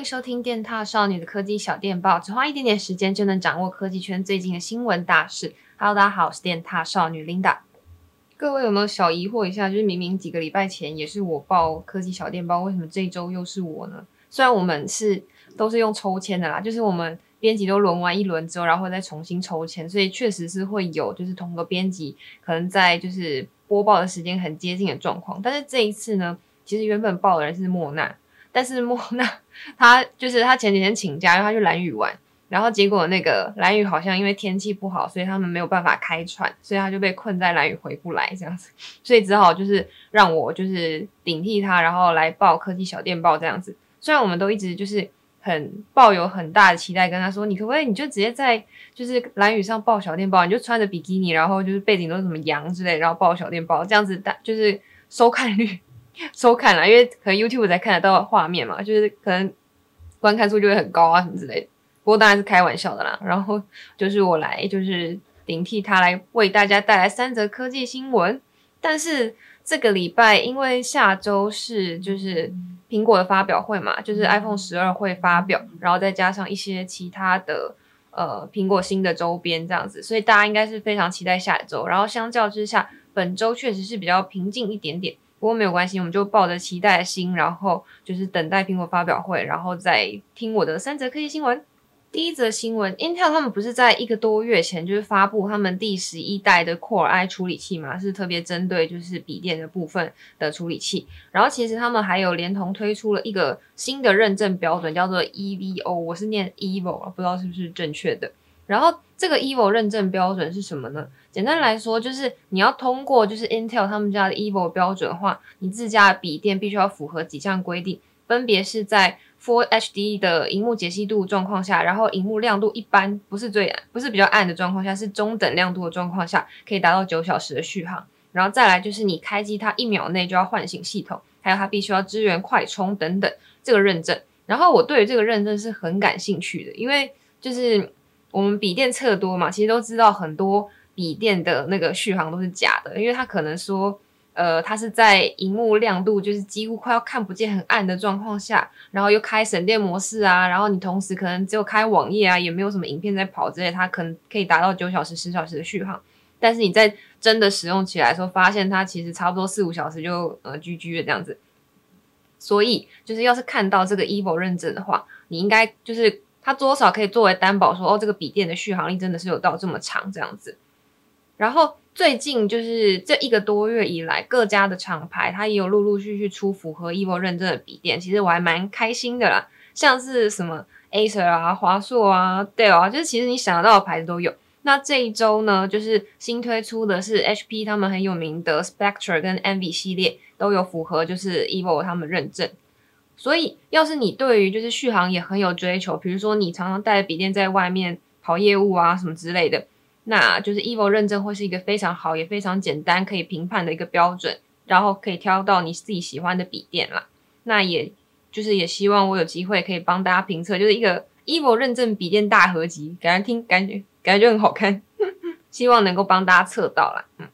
迎收听电踏少女的科技小电报，只花一点点时间就能掌握科技圈最近的新闻大事。Hello，大家好，我是电踏少女 Linda。各位有没有小疑惑一下？就是明明几个礼拜前也是我报科技小电报，为什么这一周又是我呢？虽然我们是都是用抽签的啦，就是我们编辑都轮完一轮之后，然后再重新抽签，所以确实是会有就是同个编辑可能在就是播报的时间很接近的状况。但是这一次呢，其实原本报的人是莫娜。但是莫娜 他就是他前几天请假，因为她去兰屿玩，然后结果那个兰屿好像因为天气不好，所以他们没有办法开船，所以他就被困在兰屿回不来这样子，所以只好就是让我就是顶替他，然后来报科技小电报这样子。虽然我们都一直就是很抱有很大的期待，跟他说你可不可以你就直接在就是蓝屿上报小电报，你就穿着比基尼，然后就是背景都是什么羊之类，然后报小电报这样子，大就是收看率。收看了，因为可能 YouTube 才看得到画面嘛，就是可能观看数就会很高啊什么之类的。不过当然是开玩笑的啦。然后就是我来，就是顶替他来为大家带来三则科技新闻。但是这个礼拜因为下周是就是苹果的发表会嘛，就是 iPhone 十二会发表，然后再加上一些其他的呃苹果新的周边这样子，所以大家应该是非常期待下一周。然后相较之下，本周确实是比较平静一点点。不过没有关系，我们就抱着期待的心，然后就是等待苹果发表会，然后再听我的三则科技新闻。第一则新闻，Intel 他们不是在一个多月前就是发布他们第十一代的 Core i 处理器嘛，是特别针对就是笔电的部分的处理器。然后其实他们还有连同推出了一个新的认证标准，叫做 EVO，我是念 Evo，不知道是不是正确的。然后这个 Evo 认证标准是什么呢？简单来说，就是你要通过就是 Intel 他们家的 Evo 标准的话，你自家的笔电必须要符合几项规定，分别是在 Full HD 的荧幕解析度状况下，然后荧幕亮度一般不是最不是比较暗的状况下，是中等亮度的状况下，可以达到九小时的续航。然后再来就是你开机它一秒内就要唤醒系统，还有它必须要支援快充等等这个认证。然后我对于这个认证是很感兴趣的，因为就是我们笔电测多嘛，其实都知道很多。笔电的那个续航都是假的，因为它可能说，呃，它是在荧幕亮度就是几乎快要看不见、很暗的状况下，然后又开省电模式啊，然后你同时可能只有开网页啊，也没有什么影片在跑之类，它可能可以达到九小时、十小时的续航。但是你在真的使用起来的时候，发现它其实差不多四五小时就呃 GG 的这样子。所以就是要是看到这个 EVO 认证的话，你应该就是它多少可以作为担保说，哦，这个笔电的续航力真的是有到这么长这样子。然后最近就是这一个多月以来，各家的厂牌它也有陆陆续续出符合 EVO 认证的笔电，其实我还蛮开心的啦。像是什么 Acer 啊、华硕啊、Dell 啊，就是其实你想得到的牌子都有。那这一周呢，就是新推出的是 HP 他们很有名的 Spectre 跟 Envy 系列都有符合就是 EVO 他们认证。所以要是你对于就是续航也很有追求，比如说你常常带着笔电在外面跑业务啊什么之类的。那就是 EVO 认证会是一个非常好也非常简单可以评判的一个标准，然后可以挑到你自己喜欢的笔电啦。那也就是也希望我有机会可以帮大家评测，就是一个 EVO 认证笔电大合集，感觉听感觉感觉就很好看，希望能够帮大家测到啦。嗯，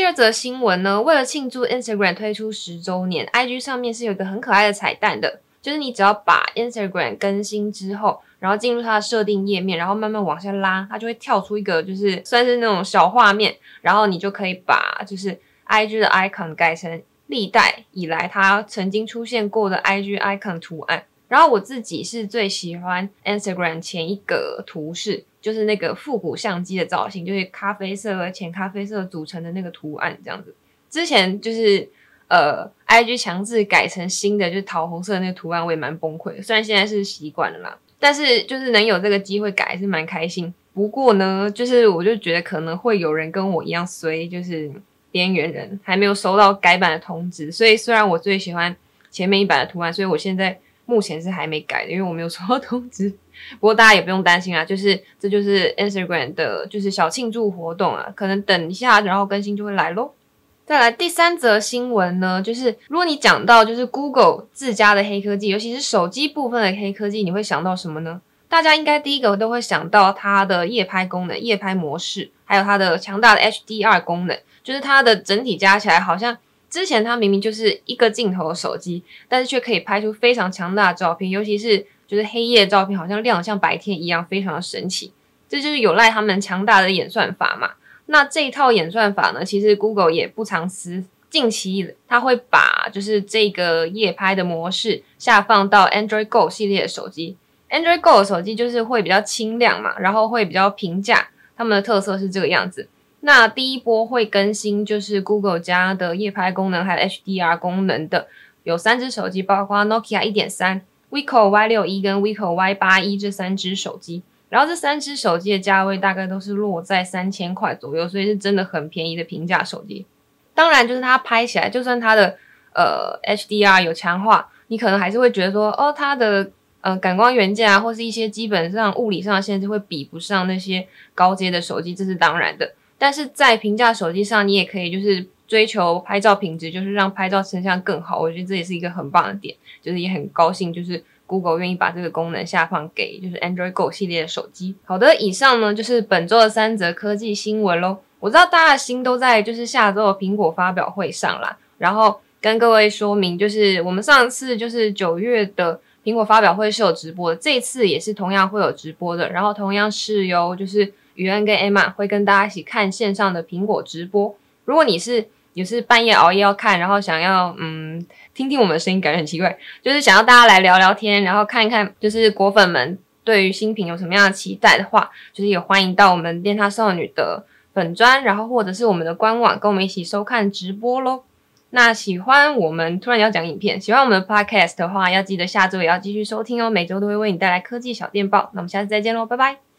第二则新闻呢，为了庆祝 Instagram 推出十周年，IG 上面是有一个很可爱的彩蛋的。就是你只要把 Instagram 更新之后，然后进入它的设定页面，然后慢慢往下拉，它就会跳出一个就是算是那种小画面，然后你就可以把就是 IG 的 icon 改成历代以来它曾经出现过的 IG icon 图案。然后我自己是最喜欢 Instagram 前一个图示，就是那个复古相机的造型，就是咖啡色和浅咖啡色组成的那个图案这样子。之前就是。呃，IG 强制改成新的，就是桃红色的那个图案，我也蛮崩溃。虽然现在是习惯了啦，但是就是能有这个机会改，是蛮开心。不过呢，就是我就觉得可能会有人跟我一样衰，就是边缘人还没有收到改版的通知。所以虽然我最喜欢前面一版的图案，所以我现在目前是还没改的，因为我没有收到通知。不过大家也不用担心啊，就是这就是 Instagram 的，就是小庆祝活动啊，可能等一下然后更新就会来喽。再来第三则新闻呢，就是如果你讲到就是 Google 自家的黑科技，尤其是手机部分的黑科技，你会想到什么呢？大家应该第一个都会想到它的夜拍功能、夜拍模式，还有它的强大的 HDR 功能，就是它的整体加起来，好像之前它明明就是一个镜头的手机，但是却可以拍出非常强大的照片，尤其是就是黑夜照片好像亮得像白天一样，非常的神奇。这就是有赖他们强大的演算法嘛。那这一套演算法呢，其实 Google 也不藏私，近期它会把就是这个夜拍的模式下放到 Android Go 系列的手机。Android Go 的手机就是会比较轻量嘛，然后会比较平价，他们的特色是这个样子。那第一波会更新就是 Google 加的夜拍功能，还有 HDR 功能的，有三只手机，包括 Nokia 一点三、Weko Y 六一跟 Weko Y 八一这三只手机。然后这三只手机的价位大概都是落在三千块左右，所以是真的很便宜的平价手机。当然，就是它拍起来，就算它的呃 HDR 有强化，你可能还是会觉得说，哦，它的呃感光元件啊，或是一些基本上物理上的限制会比不上那些高阶的手机，这是当然的。但是在平价手机上，你也可以就是追求拍照品质，就是让拍照成像更好。我觉得这也是一个很棒的点，就是也很高兴，就是 Google 愿意把这个功能下放给就是 Android Go 系列的手机。好的，以上呢就是本周的三则科技新闻喽。我知道大家的心都在就是下周的苹果发表会上啦，然后跟各位说明，就是我们上次就是九月的苹果发表会是有直播的，这次也是同样会有直播的，然后同样是由就是。宇恩跟 Emma 会跟大家一起看线上的苹果直播。如果你是也是半夜熬夜要看，然后想要嗯听听我们的声音，感觉很奇怪，就是想要大家来聊聊天，然后看一看，就是果粉们对于新品有什么样的期待的话，就是也欢迎到我们电獭少女的粉专，然后或者是我们的官网，跟我们一起收看直播喽。那喜欢我们突然要讲影片，喜欢我们的 Podcast 的话，要记得下周也要继续收听哦，每周都会为你带来科技小电报。那我们下次再见喽，拜拜。